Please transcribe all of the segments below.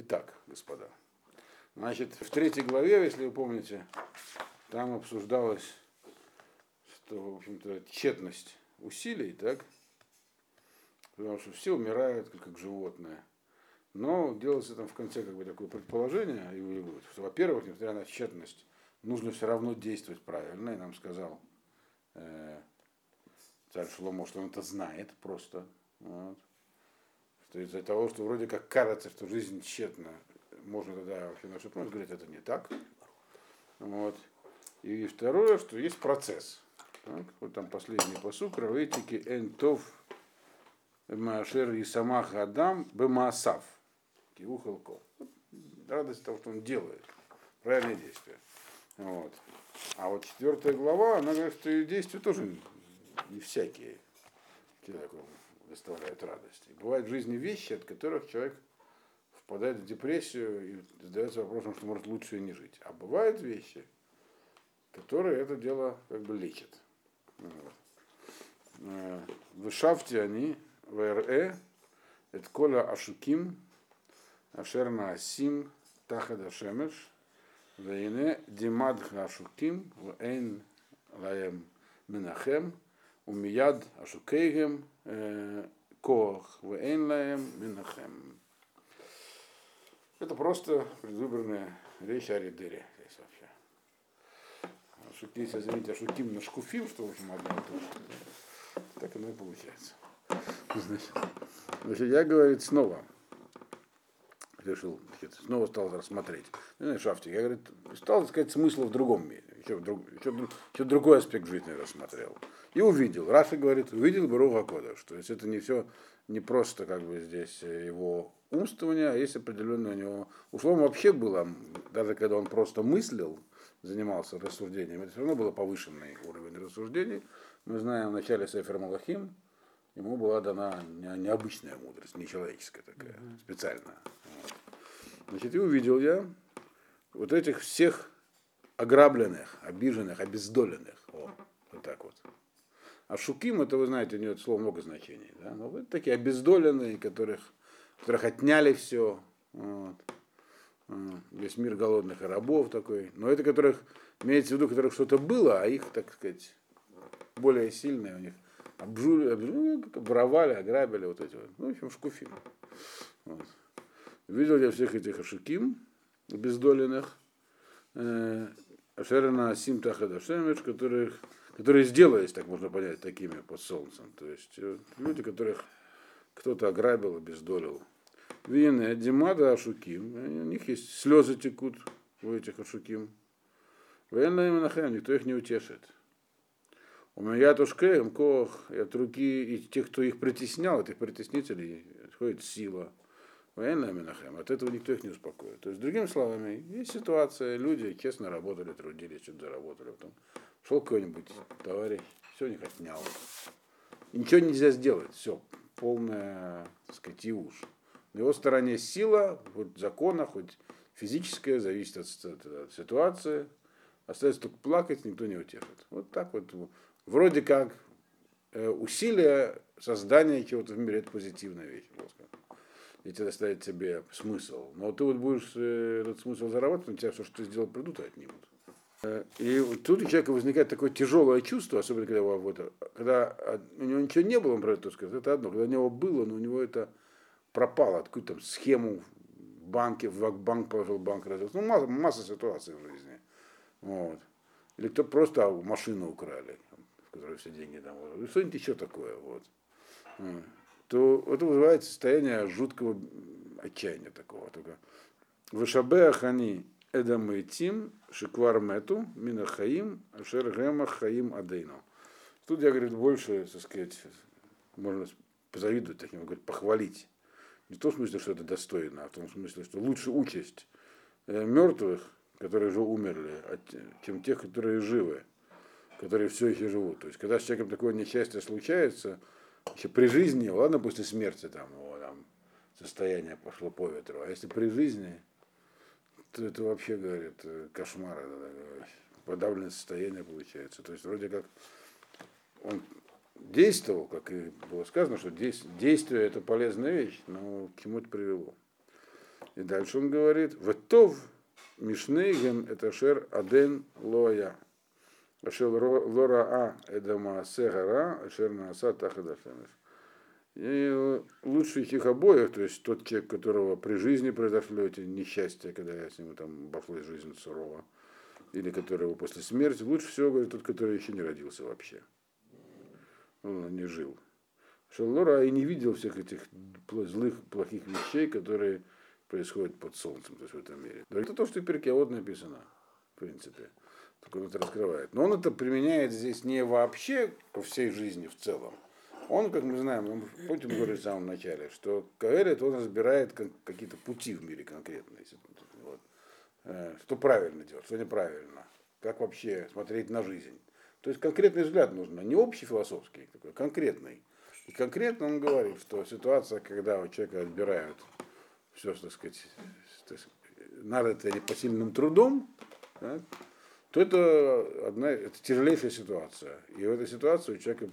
Итак, господа, значит, в третьей главе, если вы помните, там обсуждалось, что, в общем-то, тщетность усилий, так? Потому что все умирают, как, как животные. Но делается там в конце как бы такое предположение, что, во-первых, несмотря на тщетность, нужно все равно действовать правильно. И нам сказал э, царь Шломо, что он это знает просто. Вот. Что из-за того, что вроде как кажется, что жизнь тщетна, можно тогда вообще на что говорит, это не так. Вот. И второе, что есть процесс. Так, вот там последний посук, раветики энтов машер и самах адам бемасав. Киухалко. Радость того, что он делает. Правильные действия. Вот. А вот четвертая глава, она говорит, что действия тоже не всякие человеку доставляют радость. И бывают в жизни вещи, от которых человек впадает в депрессию и задается вопросом, что может лучше и не жить. А бывают вещи, которые это дело как бы лечат. Э, в шафте они, в РЭ, это кола ашуким, ашерна асим, тахада шемеш, вейне димад ашуким, вейн лаем минахем, умияд ашукейгем, кох, вейн лаем минахем. Это просто предвыборная речь о Ридере здесь вообще. Шуки, если заметите, шуким на шкуфим, что в общем одно и то же. Так оно и получается. Значит, значит я, говорит, снова решил, снова стал рассмотреть. Ну, шафтик, я, говорит, стал искать смысла в другом мире. Еще, друг, еще, еще другой аспект жизни рассмотрел. И увидел. Раша говорит, увидел Баруха Кодыш. То есть это не все, не просто как бы здесь его умствования, а есть определенное у него... Условно вообще было, даже когда он просто мыслил, занимался рассуждением, это все равно был повышенный уровень рассуждений. Мы знаем в начале Сефер Малахим, ему была дана необычная мудрость, не человеческая такая, mm-hmm. специальная. Значит, и увидел я вот этих всех ограбленных, обиженных, обездоленных. О, вот так вот. А шуким, это вы знаете, у него это слово много значений. Да? Но вот такие обездоленные, которых которых отняли все. Вот. Весь мир голодных и рабов такой. Но это которых, имеется в виду, которых что-то было, а их, так сказать, более сильные у них обжули, обжули воровали, ограбили вот эти вот. Ну, в общем, шкуфим. Вот. Видел я всех этих ашуким, обездоленных, э, Ашерина Симтаха Дашемеш, которых, которые сделались, так можно понять, такими под солнцем. То есть э, люди, которых кто-то ограбил, обездолил. Вины, Димада, Ашуким. У них есть слезы текут у этих Ашуким. Военная Менахем, никто их не утешит. У меня тушкеем кох, и от руки и тех, кто их притеснял, этих притеснителей, исходит сила. Военная Менахем, от этого никто их не успокоит. То есть, другими словами, есть ситуация, люди честно работали, трудились, что-то заработали. Потом шел какой-нибудь товарищ, все у них отнял. ничего нельзя сделать, все, полная, так сказать, ушь. На его стороне сила, хоть закона, хоть физическая, зависит от, от, от ситуации. Остается только плакать, никто не утешит. Вот так вот. Вроде как э, усилия создания чего-то в мире это позитивная вещь. И это доставит тебе смысл. Но ты вот будешь э, этот смысл зарабатывать, у тебя все, что ты сделал, придут и отнимут. Э, и тут у человека возникает такое тяжелое чувство, особенно когда, вот, когда у него ничего не было, он про это сказать, это одно. Когда у него было, но у него это пропало, откуда там схему в банке, в банк положил, банк развел. Ну, масса, масса ситуаций в жизни. Вот. Или кто просто машину украли, в которой все деньги там. Что-нибудь еще такое. Вот. То это вызывает состояние жуткого отчаяния такого. Только Вышабеах они Эдам и Тим, Шиквар Мету, Мина Хаим, Ашер Гема Хаим Адейну. Тут я, говорит, больше, так сказать, можно позавидовать таким, говорит, похвалить. Не в том смысле, что это достойно, а в том смысле, что лучше участь э, мертвых, которые уже умерли, чем тех, которые живы, которые все еще живут. То есть, когда с человеком такое несчастье случается, еще при жизни, ладно, после смерти там, его, там состояние пошло по ветру, а если при жизни, то это вообще, говорит, э, кошмар, подавленное состояние получается. То есть вроде как он действовал, как и было сказано, что действие это полезная вещь, но к чему это привело. И дальше он говорит, Ветов Мишнейген это шер аден лоя. Ашел лора а эдама сегара, ашер нааса тахадашемеш. И лучше их обоих, то есть тот человек, которого при жизни произошло эти несчастья, когда я с ним там обошлась жизнь сурова, или которого после смерти, лучше всего, говорит, тот, который еще не родился вообще. Он не жил. Шеллора и не видел всех этих злых, плохих вещей, которые происходят под солнцем, то есть в этом мире. Это то, что в Перкеот написано, в принципе. Только это раскрывает. Но он это применяет здесь не вообще по всей жизни в целом. Он, как мы знаем, помните, мы говорили в самом начале, что Каэрит, он разбирает какие-то пути в мире конкретные. Вот. Э, что правильно делать, что неправильно. Как вообще смотреть на жизнь. То есть конкретный взгляд нужно, не общий философский, такой конкретный. И конкретно он говорит, что ситуация, когда у человека отбирают все, так сказать, надо это непосильным трудом, да, то это одна это тяжелейшая ситуация. И в этой ситуации у человека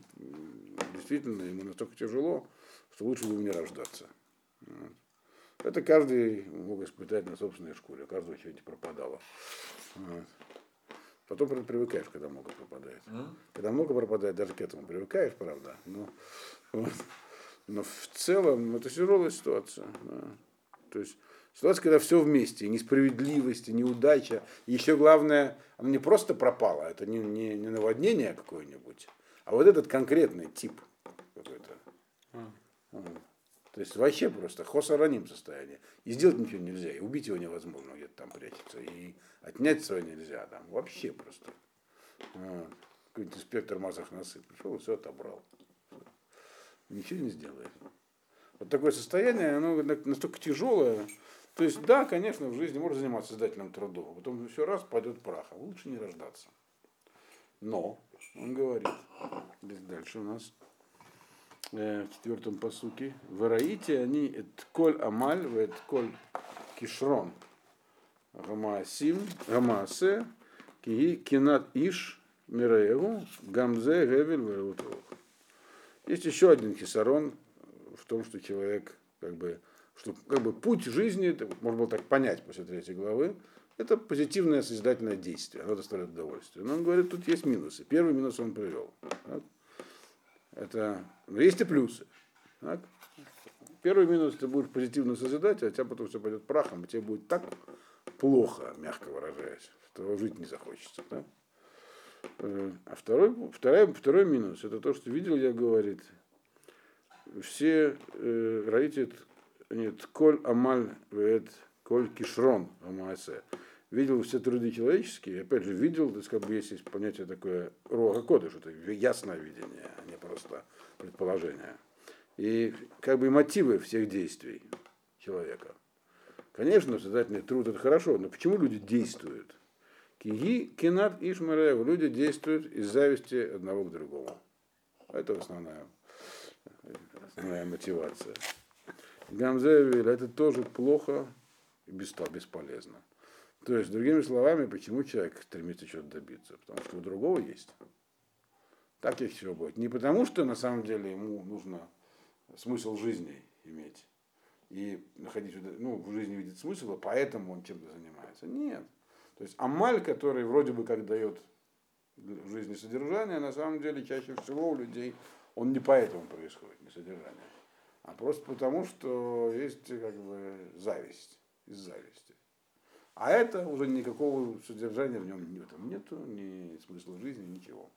действительно ему настолько тяжело, что лучше бы не рождаться. Вот. Это каждый мог испытать на собственной шкуре, у каждого что-нибудь пропадало. Вот. Потом привыкаешь, когда много пропадает. Mm? Когда много пропадает, даже к этому привыкаешь, правда. Но, вот. но в целом это тяжелая ситуация. Да. То есть ситуация, когда все вместе, и несправедливость, и неудача. И еще главное, она не просто пропала, это не, не, не наводнение какое-нибудь, а вот этот конкретный тип какой-то. Mm. То есть вообще просто хосараним состояние. И сделать ничего нельзя, и убить его невозможно, где-то там прячется, и отнять свое нельзя, там вообще просто. Вот. Какой-нибудь инспектор Мазах насып пришел и все отобрал. Ничего не сделает. Вот такое состояние, оно настолько тяжелое. То есть, да, конечно, в жизни можно заниматься создательным трудом, а потом все раз пойдет прах, а лучше не рождаться. Но, он говорит, дальше у нас Э, в четвертом посуке. Вараите они это коль амаль, это коль кишрон. Гамаасим, гамаасе, кинат иш, мираеву, гамзе, гевель, вараутовых. Есть еще один хисарон в том, что человек как бы что как бы путь жизни, это, можно было так понять после третьей главы, это позитивное созидательное действие, оно доставляет удовольствие. Но он говорит, тут есть минусы. Первый минус он привел. Так? Это есть и плюсы. Так? Первый минус ты будешь позитивно созидать, а у тебя потом все пойдет прахом, и тебе будет так плохо, мягко выражаясь, что жить не захочется. Да? Э, а второй, второй, второй минус, это то, что видел я, говорит, все э, родители, нет, коль амаль, вет, коль кишрон амаасе. Видел все труды человеческие, опять же, видел, то есть, как бы есть понятие такое рога кода, что это ясное видение, а не просто предположение. И как бы мотивы всех действий человека. Конечно, создательный труд это хорошо, но почему люди действуют? Киги, кинат, ишмараев, люди действуют из зависти одного к другому. Это основная, основная мотивация. Гамзевиль это тоже плохо и бесполезно. То есть, другими словами, почему человек стремится чего-то добиться? Потому что у другого есть. Так и все будет. Не потому, что на самом деле ему нужно смысл жизни иметь и находить ну, в жизни видеть смысл, а поэтому он чем-то занимается. Нет. То есть амаль, который вроде бы как дает в жизни содержание, на самом деле чаще всего у людей он не поэтому происходит, не содержание, а просто потому, что есть как бы зависть, из зависти. А это уже никакого содержания в нем нет. Нету ни смысла жизни, ничего.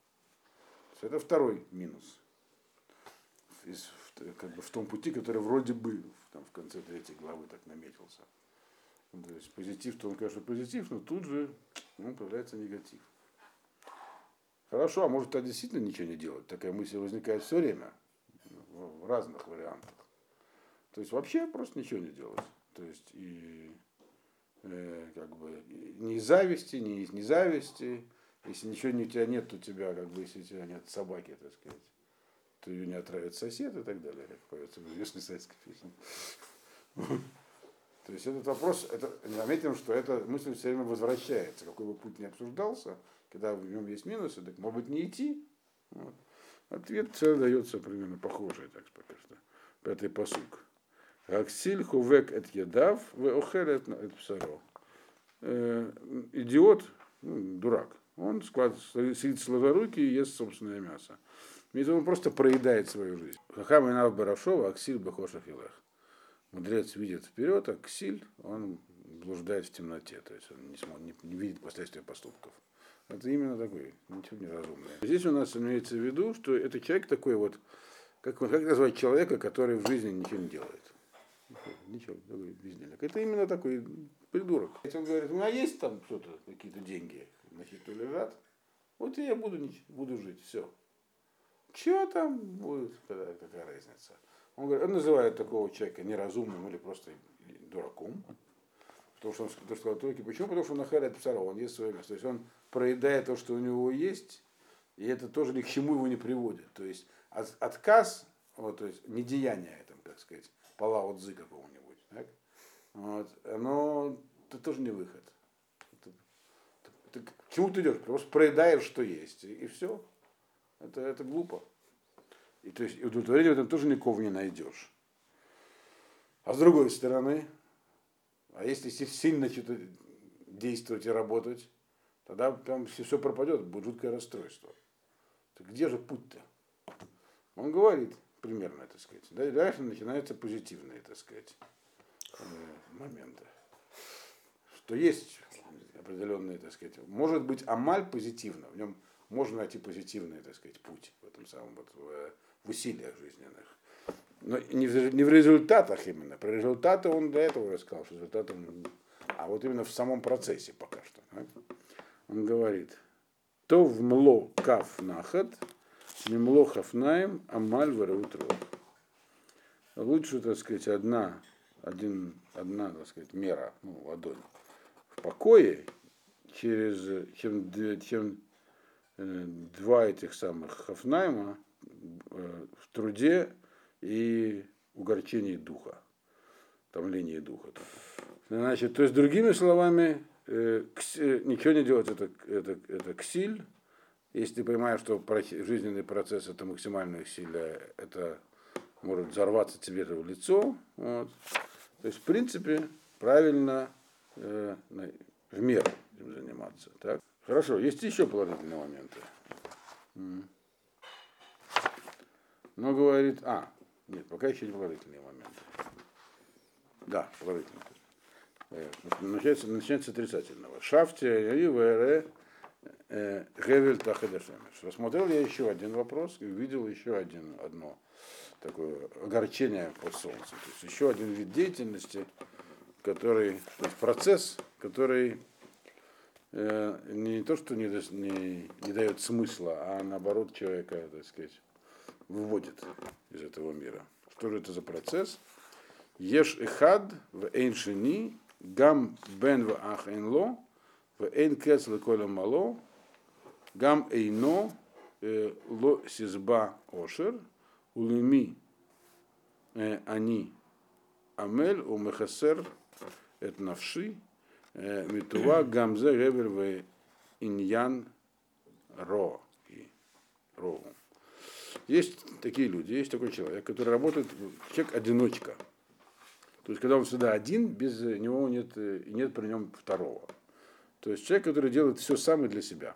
Это второй минус. Из, как бы в том пути, который вроде бы там, в конце третьей главы так наметился. То есть позитив, то он, конечно, позитив, но тут же ну, появляется негатив. Хорошо, а может, а действительно ничего не делать? Такая мысль возникает все время, в разных вариантах. То есть вообще просто ничего не делать. То есть и э, как бы ни из зависти, ни из независти. Если ничего не у тебя нет, у тебя, как бы, если у тебя нет собаки, так сказать, то ее не отравит сосед и так далее, как поется в известной советской песне. То есть этот вопрос, это, заметим, что эта мысль все время возвращается, какой бы путь не обсуждался, когда в нем есть минусы, так может быть не идти. Вот. Ответ все дается примерно похожий, так пока что. Пятый посук. Аксиль хувек эт едав, в охер эт псаро. Идиот, ну, дурак, он склад, сидит сложа руки и ест собственное мясо. Он просто проедает свою жизнь. Хахам и Нав Барашова, Аксиль Бахоша Филах. Мудрец видит вперед, а он блуждает в темноте, то есть он не, смотрит, не, не видит последствия поступков. Это именно такой, ничего не разумное. Здесь у нас имеется в виду, что это человек такой вот, как, как назвать человека, который в жизни ничего не делает. Ничего, такой бездельник. Это именно такой придурок. Если он говорит, у меня есть там что-то, какие-то деньги на счету лежат, вот я буду, буду жить, все. Чего там будет, какая, разница? Он, говорит, он называет такого человека неразумным или просто дураком. Потому что он то, только почему? Потому что он нахарит псара, он ест свое место. То есть он проедает то, что у него есть, и это тоже ни к чему его не приводит. То есть от, отказ, вот, то есть недеяние, это, как сказать, пала отзы какого-нибудь, так? Вот, оно это тоже не выход. Это, это, к чему ты идешь? Просто проедаешь, что есть, и, и все. Это, это глупо. И то есть удовлетворения в этом тоже никого не найдешь. А с другой стороны, а если сильно что-то действовать и работать, тогда там все, все пропадет, будет жуткое расстройство. Так где же путь-то? Он говорит примерно, так сказать. Да, дальше начинаются позитивные, так сказать, э, моменты. Что есть определенные, так сказать, может быть амаль позитивно, в нем можно найти позитивный, так сказать, путь в этом самом вот, в, в усилиях жизненных. Но не в, не в результатах именно. Про результаты он до этого рассказал, что результаты а вот именно в самом процессе пока что. Да? Он говорит, то в мло каф нахат, мемло хафнаем, амаль вараутро. Лучше, так сказать, одна, один, одна, так сказать, мера, ну, ладонь в покое, через, чем, чем э, два этих самых хафнайма э, в труде и угорчении духа, томлении духа. Значит, то есть, другими словами, ничего не делать, это, это, это ксиль. Если ты понимаешь, что жизненный процесс это максимальное усилие, это может взорваться тебе в лицо. Вот. То есть, в принципе, правильно э, в меру этим заниматься. Так? Хорошо, есть еще положительные моменты. Но говорит, а, нет, пока еще не положительные моменты. Да, положительные. Э, начинается, начинается отрицательного. Шафте и ВР э, Гевель Тахадашемеш. Рассмотрел я еще один вопрос и увидел еще один, одно такое огорчение под солнцем. То есть еще один вид деятельности, который, процесс, который э, не то, что не, не, не дает смысла, а наоборот человека, так сказать, выводит из этого мира. Что же это за процесс? Еш эхад в эйншини, гам бен в ах ло, в эйн кец мало, гам эйно ло сизба ошер, улеми они амель у мехасер эт навши, митува гамзе гевер в иньян ро. Роу. Есть такие люди, есть такой человек, который работает, человек-одиночка. То есть, когда он всегда один, без него нет, нет при нем второго. То есть, человек, который делает все сам и для себя.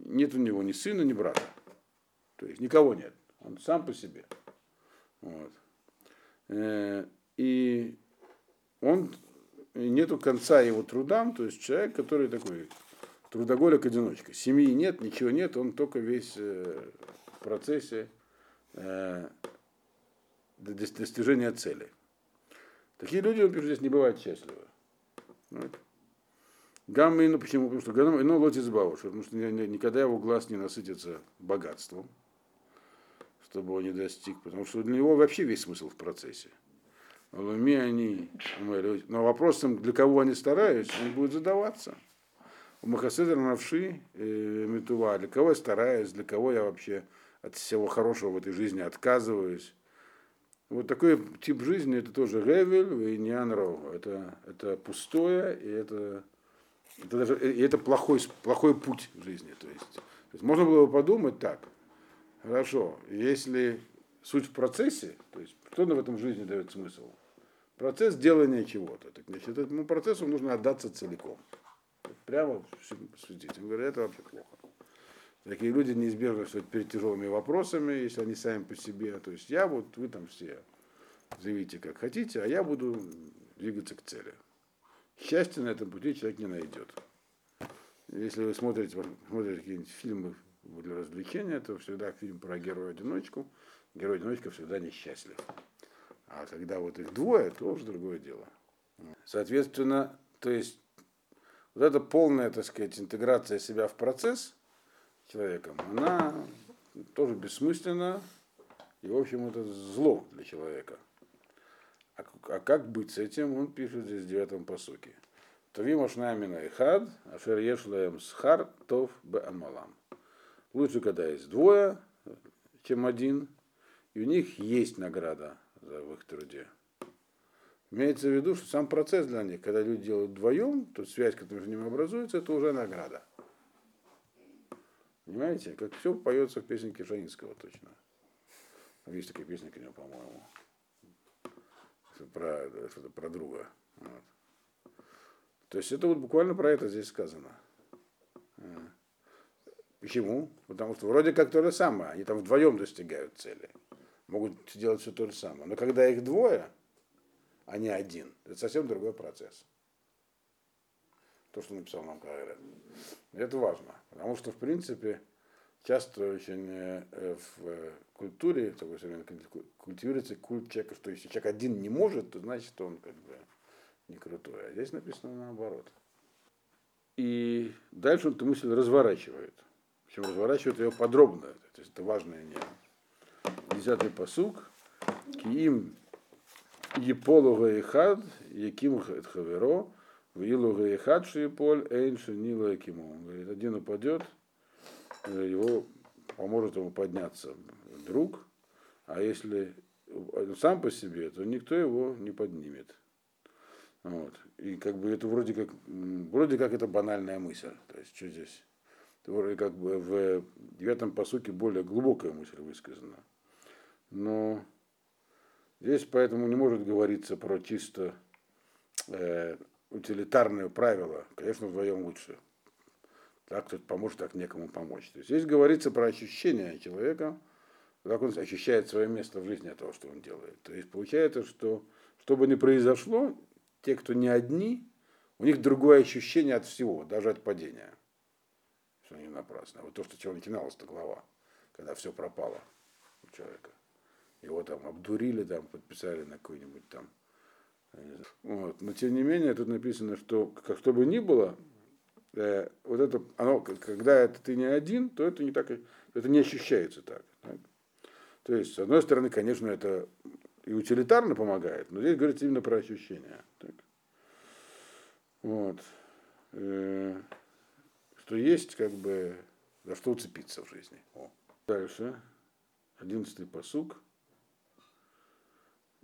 Нет у него ни сына, ни брата. То есть, никого нет. Он сам по себе. Вот. Э, и он нету конца его трудам, то есть человек, который такой трудоголик-одиночка. Семьи нет, ничего нет, он только весь э, в процессе э, достижения цели. Такие люди, он пишет, здесь не бывают счастливы. Гамма, ну почему? Потому что гамма, ну лотис бауш, потому что никогда его глаз не насытится богатством, чтобы он не достиг, потому что для него вообще весь смысл в процессе. Луми они, но вопросом, для кого они стараются, он будет задаваться. Махаседр навши э, метува. Для кого я стараюсь, для кого я вообще от всего хорошего в этой жизни отказываюсь. Вот такой тип жизни это тоже ревель и нианров. Это, это пустое, и это, это, даже, и это плохой, плохой путь в жизни. То есть, то есть можно было бы подумать так. Хорошо, если суть в процессе, то есть что в этом жизни дает смысл? Процесс делания чего-то. Так, значит, этому процессу нужно отдаться целиком. Прямо судить. Он говорит, это вообще плохо. Такие люди неизбежно стоят перед тяжелыми вопросами, если они сами по себе. То есть я вот, вы там все заявите как хотите, а я буду двигаться к цели. Счастья на этом пути человек не найдет. Если вы смотрите, смотрите какие-нибудь фильмы для развлечения, то всегда фильм про героя-одиночку. Герой-одиночка всегда несчастлив. А когда вот их двое, то уже другое дело. Соответственно, то есть вот эта полная, так сказать, интеграция себя в процесс человеком, она тоже бессмысленна, и, в общем, это зло для человека. А, а как быть с этим, он пишет здесь в девятом посуке. Тавимаш намина и хад, ашер ешлаем схар тов бе амалам. Лучше, когда есть двое, чем один, и у них есть награда за в их труде. Имеется в виду, что сам процесс для них, когда люди делают вдвоем, то связь, которая между ними образуется, это уже награда. Понимаете, как все поется в песенке Шанинского точно. Есть такая песня к нему, по-моему. Про, что-то про друга. Вот. То есть это вот буквально про это здесь сказано. А. Почему? Потому что вроде как то же самое, они там вдвоем достигают цели. Могут делать все то же самое. Но когда их двое, а не один, это совсем другой процесс. То, что написал нам Каэрет. Это важно. Потому что, в принципе, часто очень э, в культуре, такой культивируется культ человека, что если человек один не может, то значит он как бы не крутой. А здесь написано наоборот. И дальше он эту мысль разворачивает. Причем разворачивает ее подробно. То есть это важное не. Десятый посук. Киим Еполуга и хад, яким хаверо, вилуга и хад шиеполь, эйн шинила якиму. Говорит, один упадет, его поможет ему подняться друг, а если сам по себе, то никто его не поднимет. Вот. И как бы это вроде как, вроде как это банальная мысль. То есть, что здесь? Вроде как бы в девятом посуке более глубокая мысль высказана. Но здесь поэтому не может говориться про чисто э, утилитарное правило. Конечно, вдвоем лучше. Так кто-то поможет, так некому помочь. То есть здесь говорится про ощущение человека, как он ощущает свое место в жизни от того, что он делает. То есть получается, что что бы ни произошло, те, кто не одни, у них другое ощущение от всего, даже от падения. Что не напрасно. Вот то, что чего начиналась-то глава, когда все пропало у человека. Его там обдурили, там подписали на какой-нибудь там. Вот. Но тем не менее, тут написано, что как что бы ни было, э, вот это, оно, когда это ты не один, то это не так, это не ощущается так. так. То есть, с одной стороны, конечно, это и утилитарно помогает, но здесь говорится именно про ощущения. Так. Вот. Э, что есть как бы за что уцепиться в жизни. О. Дальше. Одиннадцатый посук.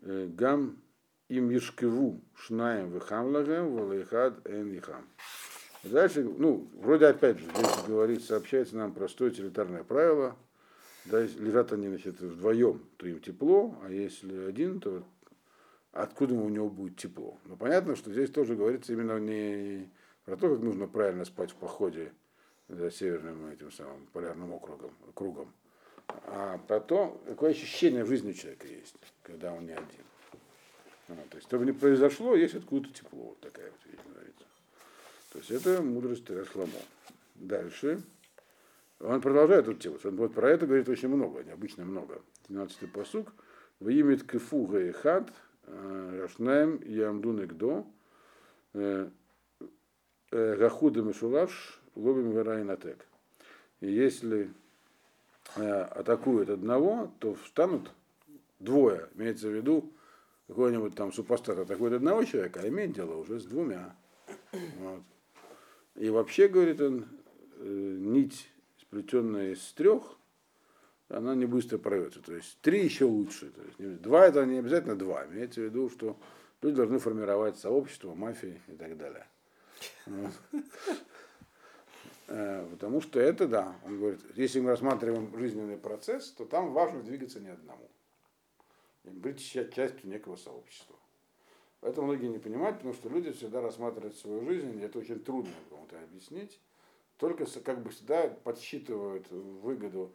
Э, гам им ешкеву шнаем вехамлагем валейхад эн ихам. Дальше, ну, вроде опять же, здесь говорит, сообщается нам простое утилитарное правило – да, лежат они, значит, вдвоем, то им тепло, а если один, то откуда у него будет тепло? Но понятно, что здесь тоже говорится именно не про то, как нужно правильно спать в походе за северным этим самым полярным округом, кругом, а про то, какое ощущение в жизни человека есть, когда он не один. А, то есть, чтобы не произошло, есть откуда-то тепло. Вот такая вот вещь говорится. То есть это мудрость Шломо. Дальше. Он продолжает эту тему. Он вот про это говорит очень много, необычно много. 12-й посук. В имя кефуга и хат, рашнаем ямдун игдо, э, э, гахуда мишулаш, лобим верайнатек. И если э, атакуют одного, то встанут двое. Имеется в виду, какой-нибудь там супостат атакует одного человека, а имеет дело уже с двумя. Вот. И вообще, говорит он, нить сплетенная из трех, она не быстро порвется. То есть три еще лучше. То есть, два это не обязательно два. Имеется в виду, что люди должны формировать сообщество, мафии и так далее. Э, потому что это, да, он говорит, если мы рассматриваем жизненный процесс, то там важно двигаться не одному. Быть частью некого сообщества. Это многие не понимают, потому что люди всегда рассматривают свою жизнь, и это очень трудно кому-то объяснить, только как бы всегда подсчитывают выгоду.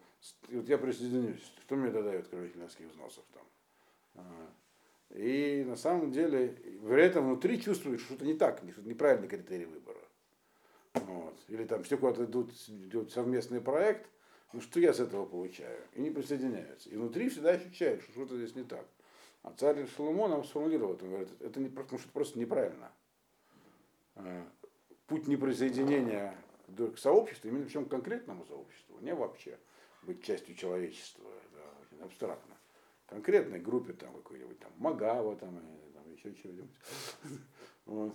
Вот я присоединюсь, что мне это дает кроме финансовых взносов там. А, и на самом деле, при этом внутри чувствуешь, что что-то не так, что-то неправильный критерий выбора. Вот. Или там все куда-то идут, идет совместный проект, ну что я с этого получаю? И не присоединяются. И внутри всегда ощущают, что что-то здесь не так. А царь Соломон нам сформулировал, он говорит, это не, потому что это просто неправильно. А, путь неприсоединения к сообществу, именно причем к конкретному сообществу, не вообще быть частью человечества, это абстрактно. Конкретной группе там какой-нибудь там Магава там, или там еще чего-нибудь. Вот.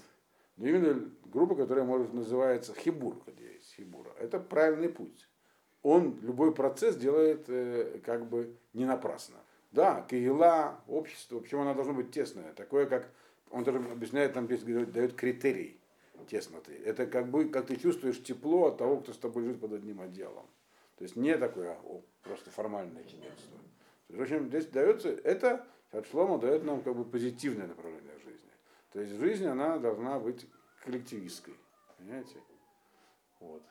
Но именно группа, которая может называется хибур, где есть хибура. Это правильный путь. Он любой процесс делает э, как бы не напрасно. Да, каила, общество, почему она должна быть тесная, такое как, он даже объясняет, там здесь дает критерий тесноты. Это как бы, как ты чувствуешь тепло от того, кто с тобой живет под одним отделом. То есть не такое о, просто формальное единство. В общем, здесь дается, это, Шлома дает нам как бы позитивное направление жизни. То есть жизнь, она должна быть коллективистской. Понимаете? Вот.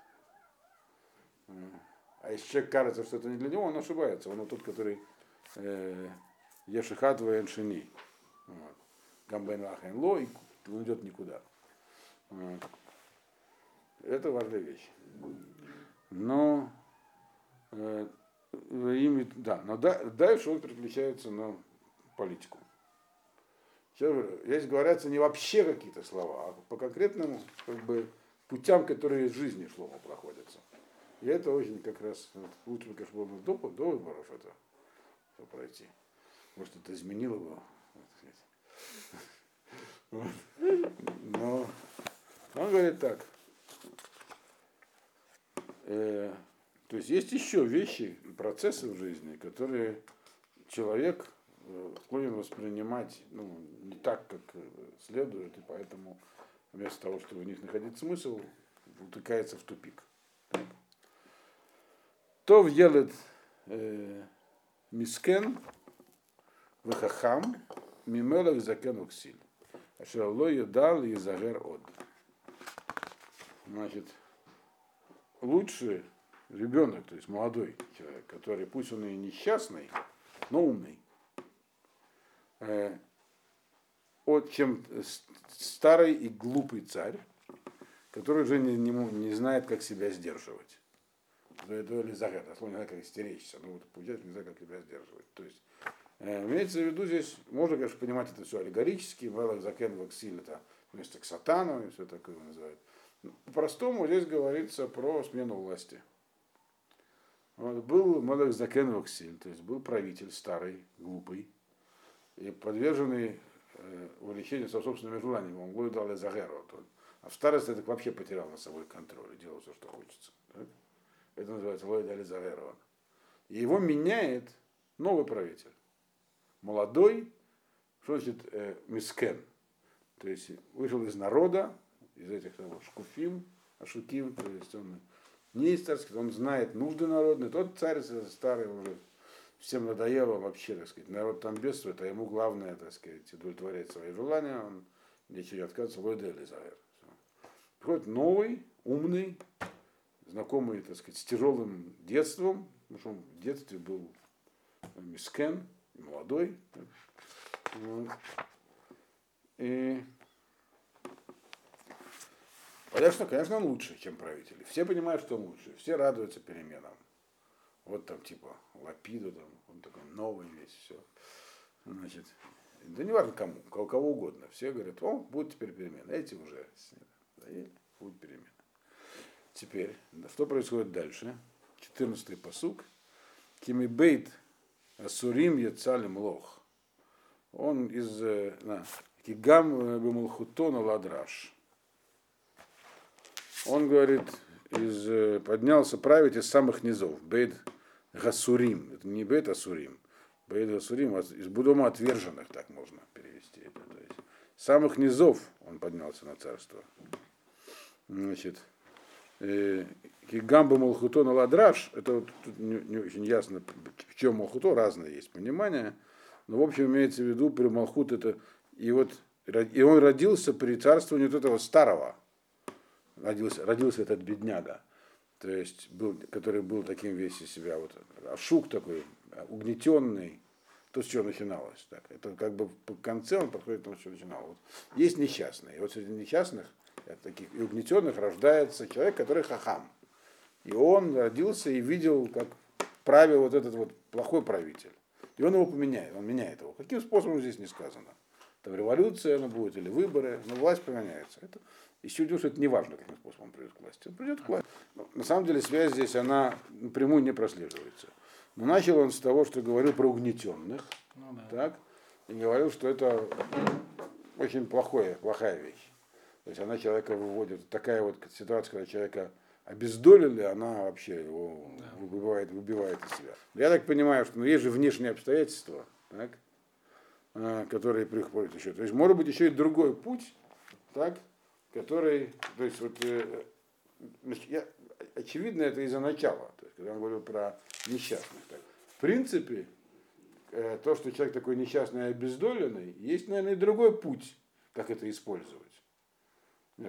А если человек кажется, что это не для него, он ошибается. Он тот, который э, Ешихат Ваеншини. Вот. Гамбен Ло, и он идет никуда. Вот. Это важная вещь. Но э, да, но да, дальше он переключается на политику. Здесь говорятся не вообще какие-то слова, а по конкретным как бы, путям, которые из жизни шлома проходятся. И это очень как раз, вот, бы, конечно, было до, до выборов это все пройти. Может, это изменило бы. Вот. Но он говорит так. Э, то есть есть еще вещи, процессы в жизни, которые человек э, склонен воспринимать ну, не так, как э, следует, и поэтому вместо того, чтобы в них находить смысл, утыкается в тупик. То делает э, мискен вахахам мимелах закен уксиль. Ашерло едал и загер от. Значит, лучше ребенок, то есть молодой человек, который пусть он и несчастный, но умный, э, от чем старый и глупый царь, который уже не, не, не знает, как себя сдерживать. Или загад, а слово не знает, как истеричься. Ну, вот получается, не знает, как себя сдерживать. То есть, э, имеется в виду здесь, можно, конечно, понимать это все аллегорически, Велах Закен Ваксиль, это вместо к сатану, и все такое называют. По-простому здесь говорится про смену власти. Вот, был Малах Закен Ваксиль, то есть был правитель старый, глупый, и подверженный э, увлечению со собственными желаниями. Он был дал Загеру. А в старости это вообще потерял на собой контроль и делал все, что хочется. Так? Это называется Лойд Ализаверова. И его меняет новый правитель. Молодой, что значит э, мискен. То есть вышел из народа, из этих там, шкуфим, ашуким, то есть он не из царских, он знает нужды народные. Тот царь старый уже всем надоело вообще, так сказать, народ там бедствует, а ему главное, так сказать, удовлетворять свои желания, он ничего не отказывается, Лойд Элизавер. Приходит новый, умный, знакомый, так сказать, с тяжелым детством, потому что он в детстве был мискен, молодой. И Конечно, конечно, он лучше, чем правители. Все понимают, что он лучше. Все радуются переменам. Вот там типа Лапиду, там, он такой новый весь, все. Значит, да не важно кому, кого, угодно. Все говорят, о, будет теперь перемена. Эти уже заели, будет перемена. Теперь, что происходит дальше? 14-й посук. Кимибейт Асурим Яцалим Лох. Он из э, на, Кигам Бемулхутона Ладраш. Он говорит, из, э, поднялся править из самых низов. Бейт Гасурим. Это не Бейт Асурим. Бейт Гасурим, из Будома отверженных, так можно перевести это. То есть, самых низов он поднялся на царство. Значит, э, Гамба Малхуто на Ладраш, это вот тут не, не очень ясно, в чем Малхуто, разное есть понимание, Но, в общем, имеется в виду, при Малхут это, и вот, и он родился при царствовании вот этого старого, родился, родился этот бедняга, то есть, был, который был таким весь из себя, вот, ашук такой, угнетенный, то, с чего начиналось. Так. Это как бы по конце он подходит тому, с чего начиналось. Вот. Есть несчастные. И вот среди несчастных, таких и угнетенных, рождается человек, который хахам. И он родился и видел, как правил вот этот вот плохой правитель. И он его поменяет, он меняет его. Каким способом здесь не сказано. Там революция она будет или выборы, но власть поменяется. Это, еще что это не важно, каким способом он придет к власти. Он придет к власти. Но, на самом деле связь здесь, она напрямую не прослеживается. Но начал он с того, что говорил про угнетенных. Ну, да. так, и говорил, что это очень плохое, плохая вещь. То есть она человека выводит, такая вот ситуация, когда человека обездолили, она вообще его да. выбивает, выбивает из себя. Я так понимаю, что ну, есть же внешние обстоятельства, так, а, которые приходят еще. То есть может быть еще и другой путь, так, который, то есть вот, э, я, очевидно, это из-за начала, то есть, когда он говорил про несчастных. Так. В принципе, э, то, что человек такой несчастный и обездоленный, есть, наверное, и другой путь, как это использовать.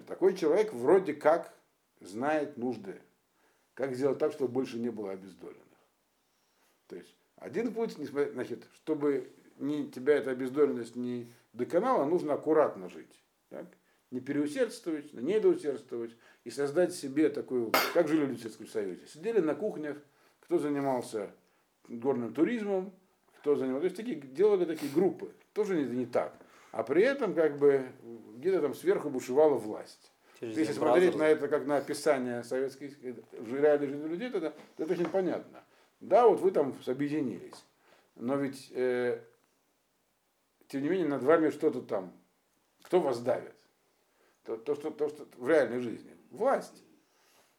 Такой человек вроде как знает нужды. Как сделать так, чтобы больше не было обездоленных. То есть один путь, значит, чтобы не, тебя эта обездоленность не доконала, нужно аккуратно жить. Так? Не переусердствовать, не недоусердствовать и создать себе такую, как жили люди в Советском Союзе. Сидели на кухнях, кто занимался горным туризмом, кто занимался, то есть такие, делали такие группы. Тоже это не так. А при этом как бы где-то там сверху бушевала власть. Через Если смотреть на это как на описание советских реальной жизни людей, тогда это очень понятно. Да, вот вы там объединились, но ведь, э, тем не менее, над вами что-то там, кто вас давит? То, то, что, то, что в реальной жизни. Власть.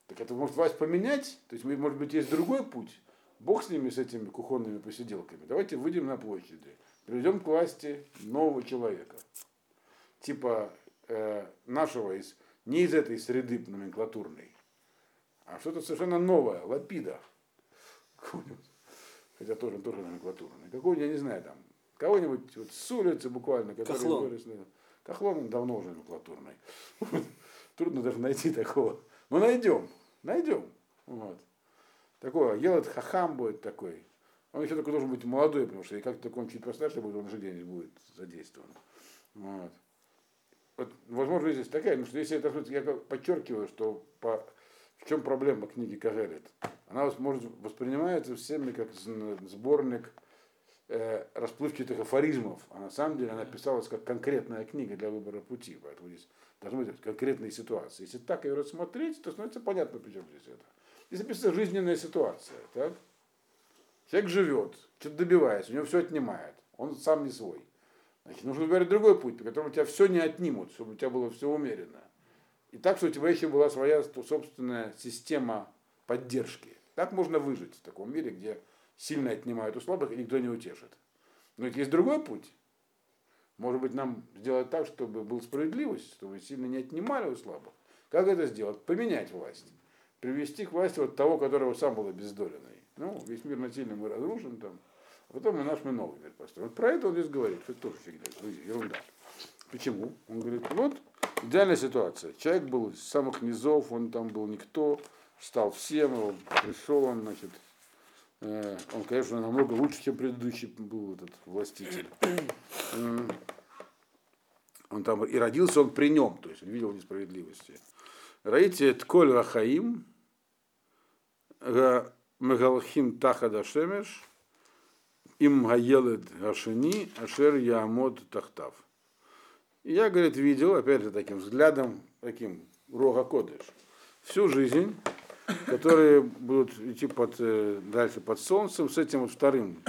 Так это может власть поменять? То есть, может быть, есть другой путь? Бог с ними, с этими кухонными посиделками. Давайте выйдем на площади, приведем к власти нового человека. Типа э, нашего из не из этой среды номенклатурной, а что-то совершенно новое, лапида. Хотя тоже, тоже номенклатурный. Какой-нибудь, я не знаю, там, кого-нибудь вот с улицы буквально, который Кахлон. вырос. Кахлон давно уже номенклатурный. Трудно даже найти такого. Но найдем, найдем. Вот. Такое, Елат Хахам будет такой. Он еще такой должен быть молодой, потому что и как только он чуть постарше будет, он уже где-нибудь будет задействован. Вот вот, возможно, здесь такая, но что если это, я подчеркиваю, что по, в чем проблема книги Кагелет? Она может воспринимается всеми как сборник э, расплывчатых афоризмов, а на самом деле она писалась как конкретная книга для выбора пути, поэтому здесь должны быть конкретные ситуации. Если так ее рассмотреть, то становится понятно, почему здесь это. Здесь написана жизненная ситуация, так? Человек живет, что-то добивается, у него все отнимает, он сам не свой. Значит, нужно выбирать другой путь, по которому тебя все не отнимут, чтобы у тебя было все умеренно. И так, что у тебя еще была своя собственная система поддержки. Так можно выжить в таком мире, где сильно отнимают у слабых и никто не утешит. Но ведь есть другой путь. Может быть, нам сделать так, чтобы была справедливость, чтобы сильно не отнимали у слабых. Как это сделать? Поменять власть. Привести к власти вот того, которого сам был обездоленный. Ну, весь мир насильно мы разрушен там. Потом мы наш мы новый мир построим. Вот про это он здесь говорит, что это тоже фигня, ерунда. Почему? Он говорит, вот идеальная ситуация. Человек был из самых низов, он там был никто, стал всем, пришел он, значит, э, он, конечно, намного лучше, чем предыдущий был этот властитель. Он там и родился он при нем, то есть он видел несправедливости. Раите Тколь Рахаим, Мегалхим Тахада Шемеш, им гаелет гашини, ашер ямод тахтав. я, говорит, видел, опять же, таким взглядом, таким рога кодыш, всю жизнь, которые будут идти под, э, дальше под солнцем с этим вот вторым,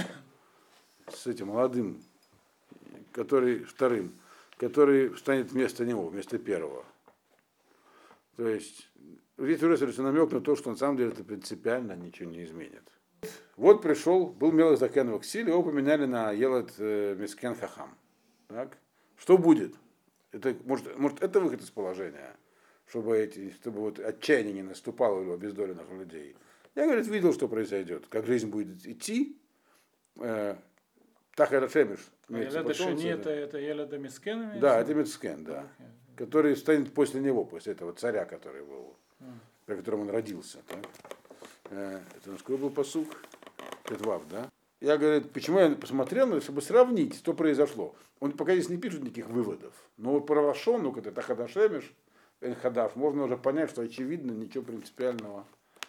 с этим молодым, который вторым, который станет вместо него, вместо первого. То есть, здесь уже намек на то, что на самом деле это принципиально ничего не изменит. Вот пришел, был Мелах Закен в эксиле, его поменяли на Елат э, Мискен Хахам. Так? Что будет? Это, может, может, это выход из положения, чтобы, эти, чтобы вот отчаяние не наступало у обездоленных людей. Я, говорит, видел, что произойдет, как жизнь будет идти, э, Тахара Шемиш. А Еледа Шини это, это Еледа Мискен? Да, это Мицкен, да. Который станет после него, после этого царя, который был, при котором он родился. Так? Э, Это на какой был посук? Петвав, да? Я говорю, почему я посмотрел, ну, чтобы сравнить, что произошло. Он пока здесь не пишет никаких выводов. Но вот про Лашону, когда Тахадашемиш, Хадаш, можно уже понять, что очевидно ничего принципиального,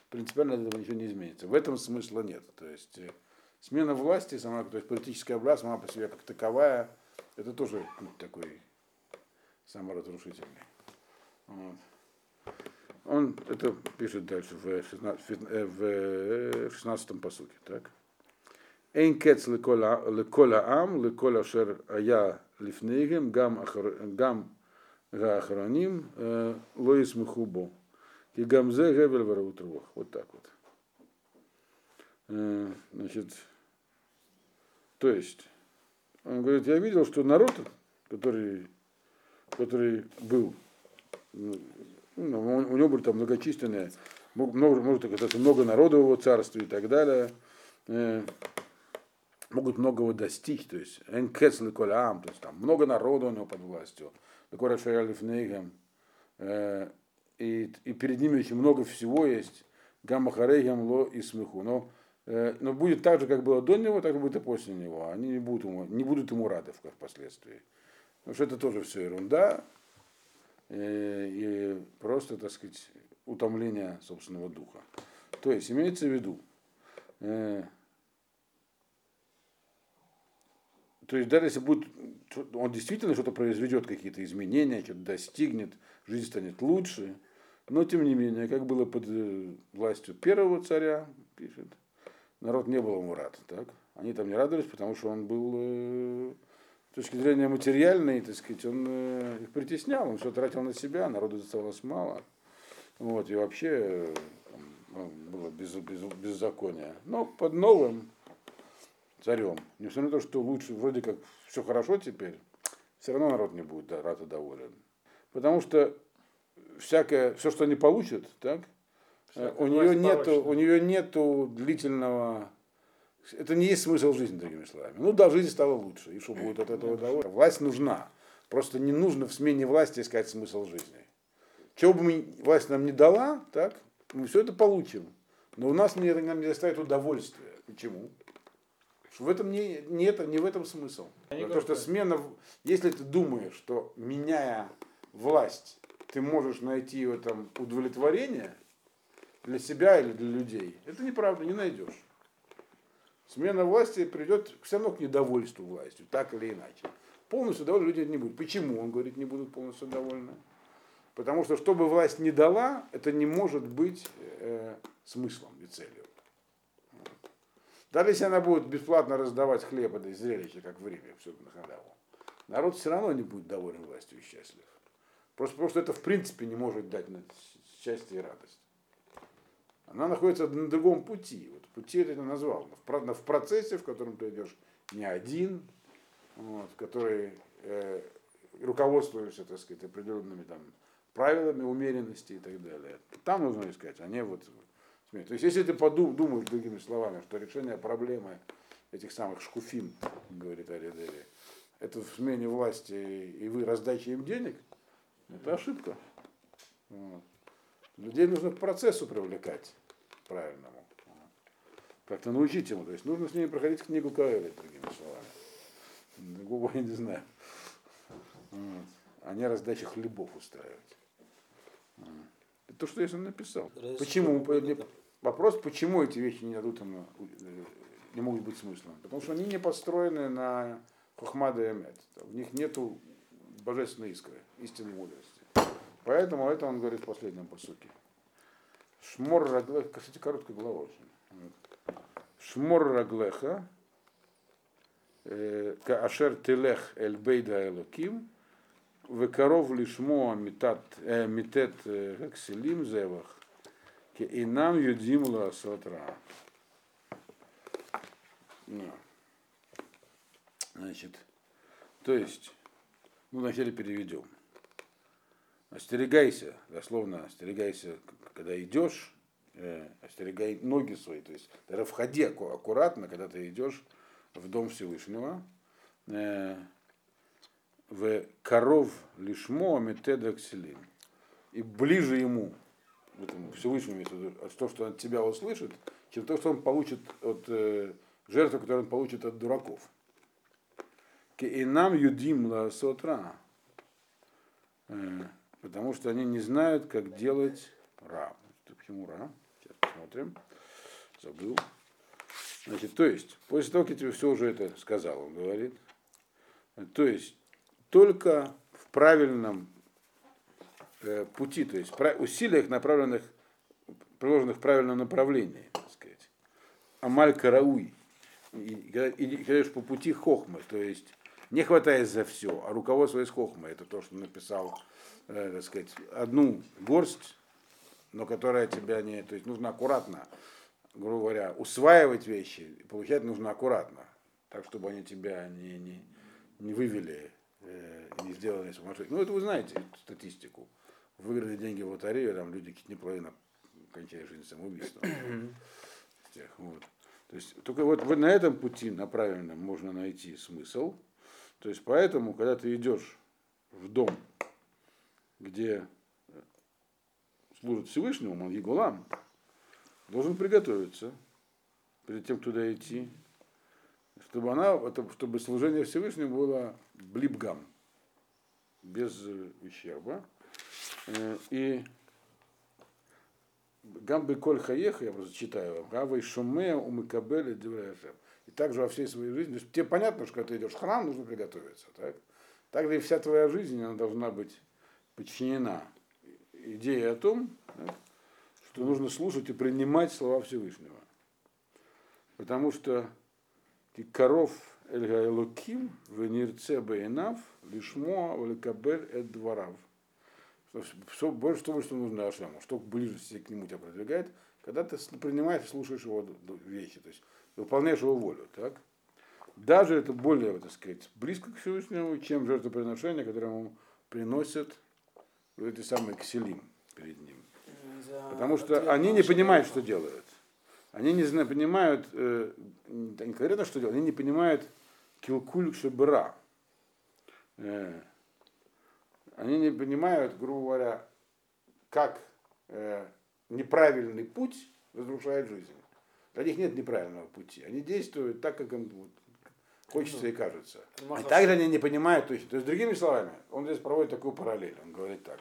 принципиально этого ничего не изменится. В этом смысла нет. То есть э, смена власти, сама, то есть политическая власть сама по себе как таковая, это тоже путь такой саморазрушительный. Вот. Он это пишет дальше в 16, в 16 посуке. Так? Эйн кец лекола ам, лекола шер ая лифнейгем, гам гаахроним, лоис мухубо. И гамзе гевель вараутрух. Вот так вот. Значит, то есть, он говорит, я видел, что народ, который, который был ну, у него были там многочисленные, много, может оказаться много народу в его царстве и так далее. Э, могут многого достичь, то есть энкецл колям, то есть там много народу у него под властью. Э, и, и перед ними очень много всего есть. Гаммахарейгам ло и смеху. Но, э, но будет так же, как было до него, так и будет и после него. Они не будут ему, не будут ему рады впоследствии. Потому что это тоже все ерунда. Э, и просто, так сказать, утомление собственного духа. То есть имеется в виду, э, то есть даже если будет, он действительно что-то произведет, какие-то изменения, что-то достигнет, жизнь станет лучше, но тем не менее, как было под э, властью первого царя, пишет, народ не был ему рад. Так? Они там не радовались, потому что он был с точки зрения материальной, так сказать, он э, их притеснял, он все тратил на себя, народу оставалось мало. Вот, и вообще э, там, ну, было без, без, беззаконие. Но под новым царем, несмотря на то, что лучше, вроде как все хорошо теперь, все равно народ не будет да, рад и доволен. Потому что всякое, все, что они получат, так, э, у нее, нету, у нее нету длительного это не есть смысл жизни, другими словами. Ну да, жизнь стала лучше, и что будет от этого довольно. Власть нужна. Просто не нужно в смене власти искать смысл жизни. Чего бы мы, власть нам не дала, так, мы все это получим. Но у нас не, нам не доставит удовольствия. Почему? В этом не, не, это, не в этом смысл. Потому что смена, если ты думаешь, что меняя власть, ты можешь найти в этом удовлетворение для себя или для людей, это неправда, не найдешь. Смена власти придет все равно к недовольству властью, так или иначе. Полностью довольны люди не будут. Почему, он говорит, не будут полностью довольны? Потому что, что бы власть не дала, это не может быть э, смыслом и целью. Даже если она будет бесплатно раздавать хлеб, это зрелище, как в Риме, все на халяву, народ все равно не будет доволен властью и счастлив. Просто потому что это в принципе не может дать счастье и радость. Она находится на другом пути. Вот пути это назвал. В, в процессе, в котором ты идешь не один, вот, который э, руководствуешься, так сказать, определенными там правилами умеренности и так далее. Там нужно искать, а не вот. То есть, если ты подумаешь другими словами, что решение проблемы этих самых шкуфин, говорит Аридели, это в смене власти и вы раздачи им денег, это ошибка. Вот. Людей нужно к процессу привлекать правильному. Как-то научить ему. То есть нужно с ними проходить книгу Каэля, другими словами. Другого я не знаю. Вот. А не раздачу хлебов устраивать. Это то, что я сам написал. Раз почему? Вопрос, почему эти вещи не дадут ему, не могут быть смыслом. Потому что они не построены на Хохмада и Эмет. В них нету божественной искры, истинной мудрости. Поэтому это он говорит в последнем посуке. Шмор кстати, короткая глава очень. Шмор раглеха, э, каашер телех эль бейда элоким, וקרוב לשמוע מיתת הכסילים זבח, כי אינם יודעים לעשות רע. Значит, то есть, ну, вначале переведем. Остерегайся, дословно, остерегайся, когда идешь, э, остерегай ноги свои, то есть даже входи аккуратно, когда ты идешь в Дом Всевышнего, э, в коров лишмо метедакселим. И ближе ему, этому Всевышнему, того, что он от тебя услышит, чем то, что он получит от э, жертвы, которую он получит от дураков. И нам юдим ла сотра. Э, потому что они не знают, как делать ра. Почему ра? Посмотрим. Забыл. Значит, то есть, после того, как я тебе все уже это сказал, он говорит, то есть, только в правильном э, пути, то есть усилиях, направленных, приложенных в правильном направлении, так сказать, амаль карауй, и, и, и, по пути хохмы, то есть не хватает за все, а руководство из хохмы, это то, что написал, э, так сказать, одну горсть, но которая тебя не, то есть нужно аккуратно, грубо говоря, усваивать вещи, получать нужно аккуратно, так, чтобы они тебя не, не, не вывели, э, не сделали сумасшедшим. Ну, это вы знаете статистику. Выиграли деньги в лотерею, там люди чуть не половина кончают жизнь самоубийством. вот. То есть только вот, вот на этом пути, на правильном, можно найти смысл. То есть поэтому, когда ты идешь в дом, где служит Всевышнему, Мангигулам, должен приготовиться перед тем, туда идти, чтобы она, чтобы служение Всевышнему было блибгам, без ущерба. Э, и Гамбы Коль Хаеха, я просто читаю, Гавы Шуме Умыкабели Девряшем. И также во всей своей жизни, тебе понятно, что когда ты идешь в храм, нужно приготовиться. Так? Также и вся твоя жизнь, она должна быть подчинена идее о том, что нужно слушать и принимать слова Всевышнего. Потому что коров Эльга Элуким, Венирце Бейнав, Лишмо, Валикабель Эд Дворав. Все, больше того, что нужно Ашему, что ближе все к нему тебя продвигает, когда ты принимаешь и слушаешь его вещи, то есть выполняешь его волю. Так? Даже это более, так сказать, близко к Всевышнему, чем жертвоприношение, которое ему приносят эти самые кселим перед ним. Потому что они не понимают, что делают. Они не понимают, э, не конкретно что делают, они не понимают килкуль шебра. Э, они не понимают, грубо говоря, как э, неправильный путь разрушает жизнь. Для них нет неправильного пути. Они действуют так, как им вот, хочется и кажется. И также они не понимают точно. То есть, другими словами, он здесь проводит такую параллель. Он говорит так.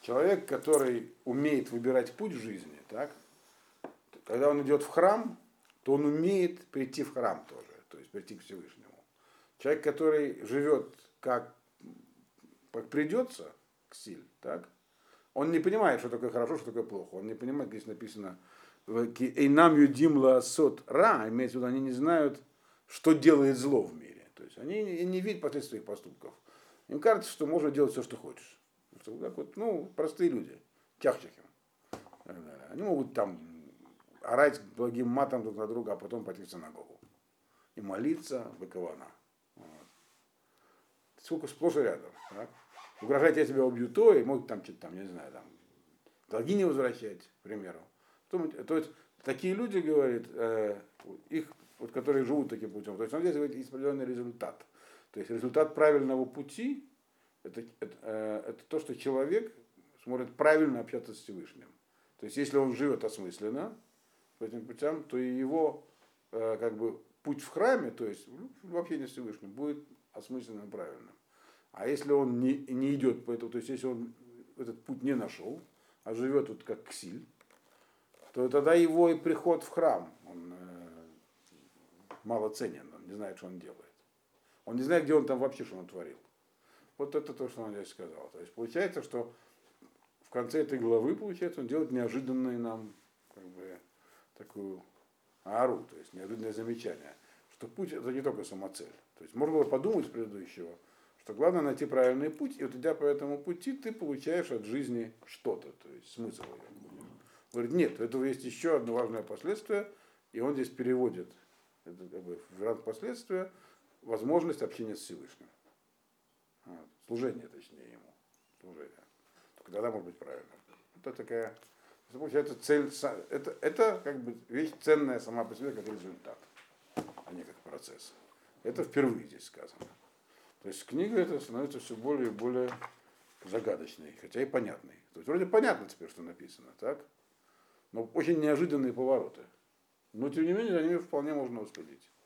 Человек, который умеет выбирать путь в жизни, так, когда он идет в храм, то он умеет прийти в храм тоже, то есть прийти к Всевышнему. Человек, который живет как, как придется к силе, так, он не понимает, что такое хорошо, что такое плохо. Он не понимает, здесь написано «Эйнам юдим сот ра», имеется в виду, они не знают, что делает зло в мире. То есть они не видят последствий своих поступков. Им кажется, что можно делать все, что хочешь. Что, как вот, ну, простые люди, тяхчихи. Они могут там орать благим матом друг на друга, а потом пойти в синагогу. И молиться быкована. Вот. Сколько сплошь и рядом. Так? Угрожать, я тебя убью, то, и могут там что-то там, не знаю, там, долги не возвращать, к примеру. То, то есть такие люди, говорит, э, их, вот, которые живут таким путем, то есть он здесь есть определенный результат. То есть результат правильного пути это, это, э, это то, что человек сможет правильно общаться с Всевышним. То есть, если он живет осмысленно по этим путям, то и его э, как бы путь в храме, то есть в общении с Всевышним, будет осмысленным правильным. А если он не, не идет по этому, то есть если он этот путь не нашел, а живет вот как ксиль, то тогда его и приход в храм, он э, мало ценен, он не знает, что он делает. Он не знает, где он там вообще, что он творил. Вот это то, что он здесь сказал. То есть получается, что в конце этой главы, получается, он делает неожиданное нам как бы, такую ару, то есть неожиданное замечание, что путь это не только самоцель. То есть можно было подумать с предыдущего, что главное найти правильный путь, и вот идя по этому пути, ты получаешь от жизни что-то, то есть смысл ее. Говорит, нет, у этого есть еще одно важное последствие, и он здесь переводит это как бы в ранг последствия возможность общения с Всевышним. Вот. Служение, точнее, ему. Служение. Только тогда может быть правильно. Это такая, это получается цель, это, это как бы вещь ценная сама по себе, как результат, а не как процесс. Это впервые здесь сказано. То есть книга эта становится все более и более загадочной, хотя и понятной. То есть вроде понятно теперь, что написано, так? Но очень неожиданные повороты. Но тем не менее за ними вполне можно уследить.